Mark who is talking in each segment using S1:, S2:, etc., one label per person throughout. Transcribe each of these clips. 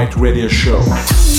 S1: Right radio show.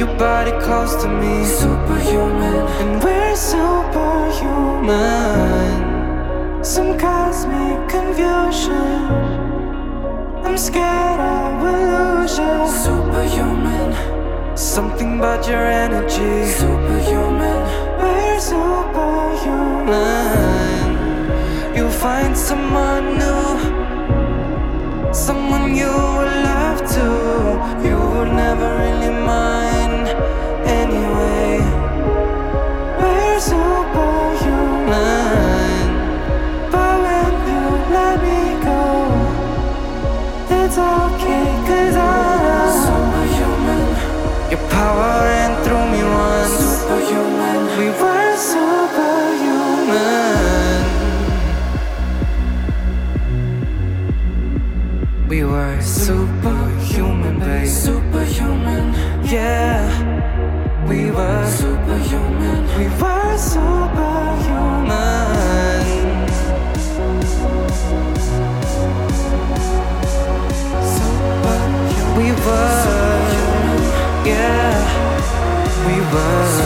S2: your body close to me. Superhuman, and we're superhuman. Some cosmic confusion. I'm scared I will lose you. Superhuman, something about your energy. Superhuman, we're superhuman. You'll find someone new, someone you will love to. You would never really mind. we were.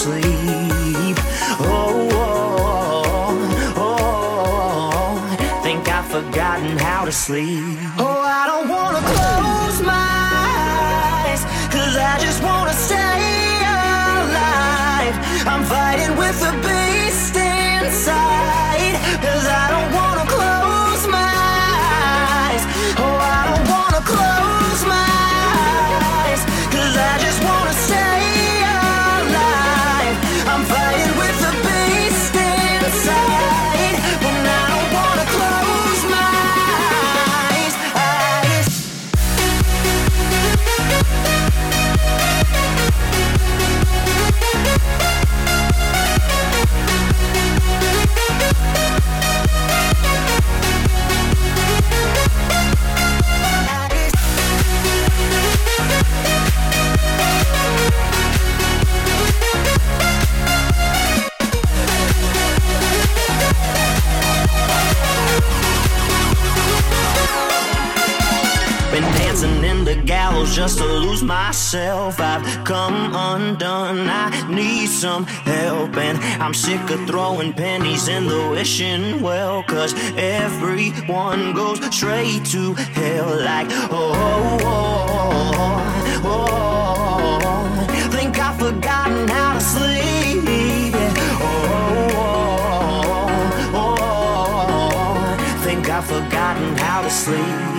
S3: sleep. Oh, oh, oh, oh, think I've forgotten how to sleep. Oh, I don't wanna close my eyes, cause I just wanna stay alive. I'm fighting with the beast inside, cause I don't wanna. The just to lose myself. I've come undone. I need some help. And I'm sick of throwing pennies in the wishing well. Cause everyone goes straight to hell. Like, oh, oh, oh, oh. Think I've forgotten how to sleep. Oh, oh, oh, oh. Think I've forgotten how to sleep.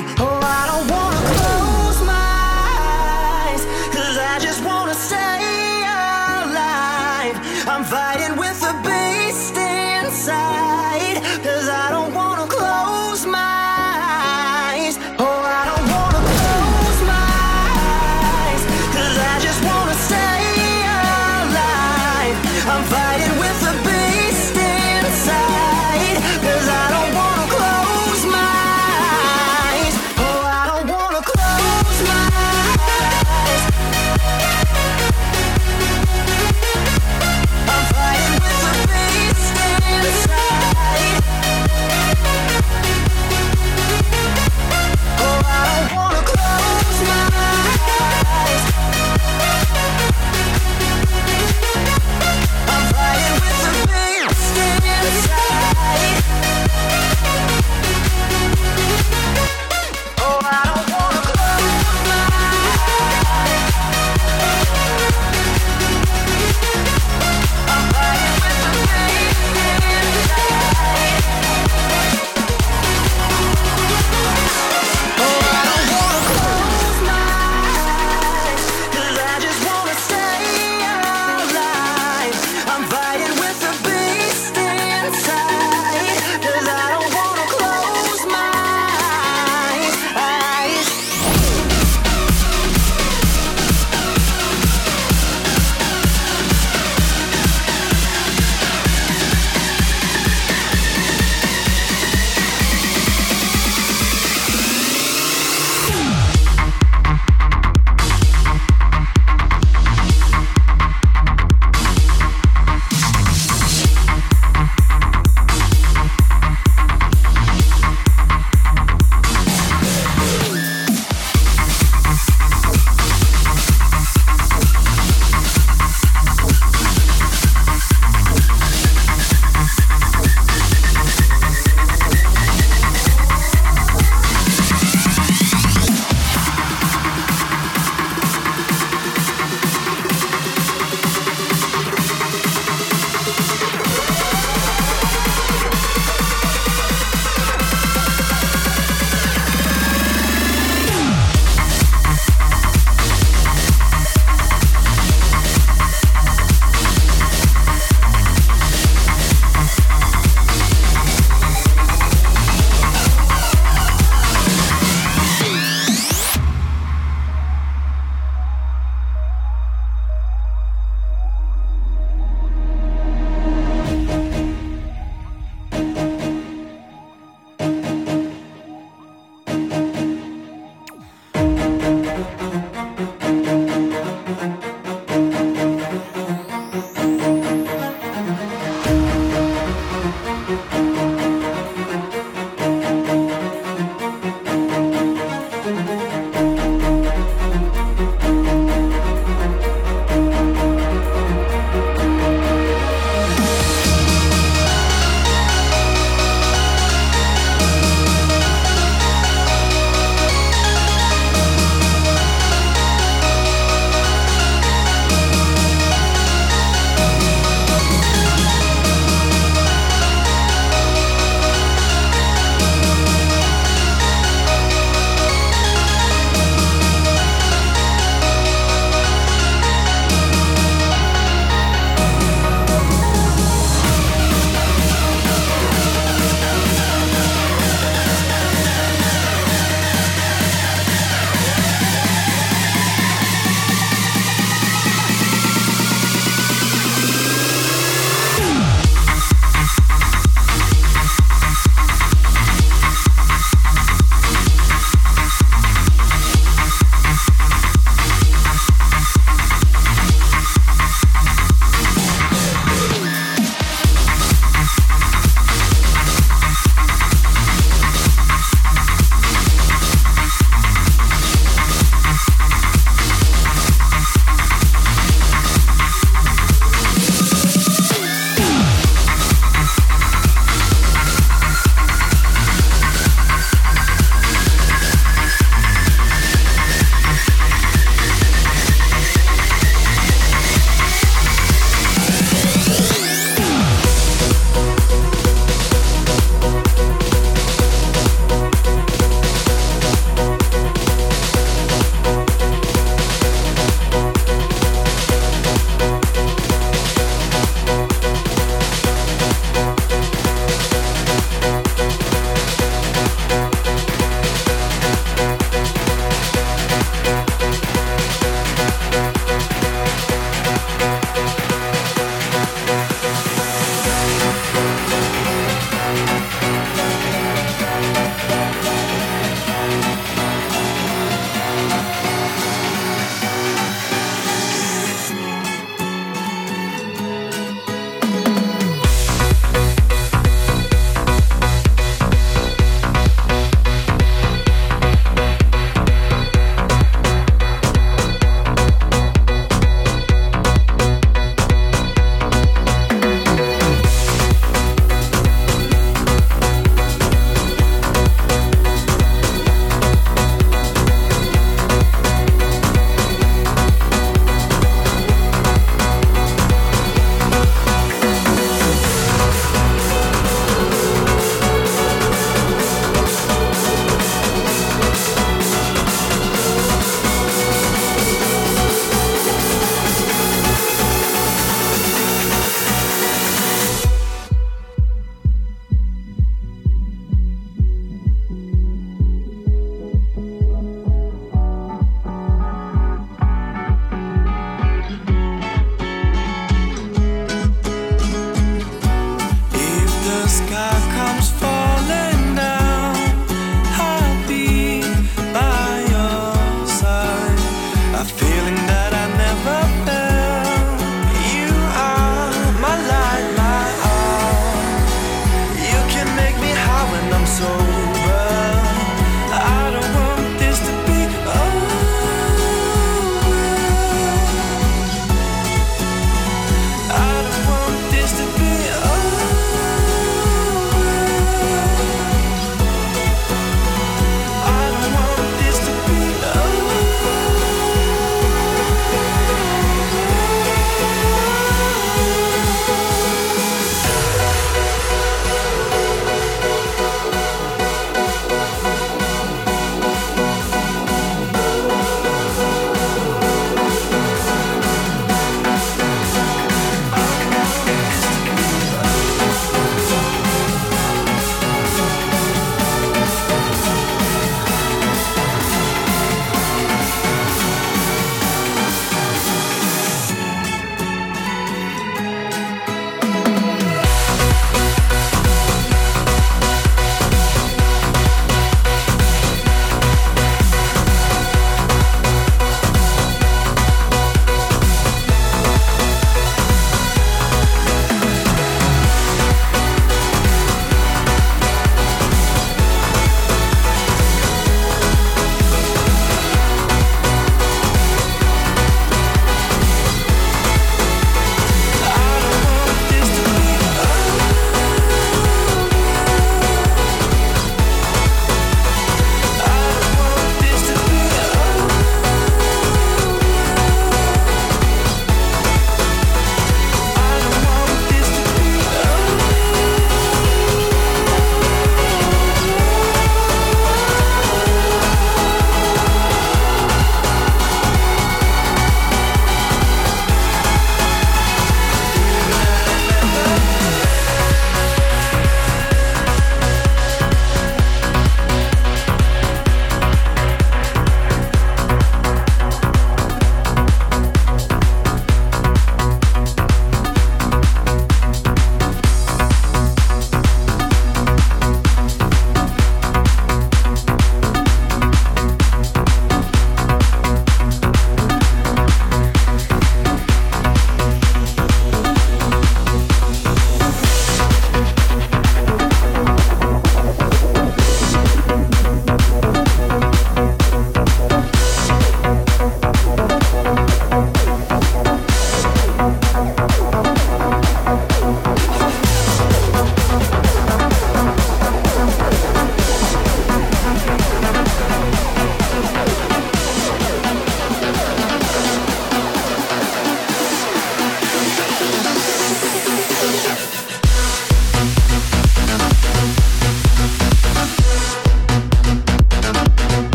S4: comes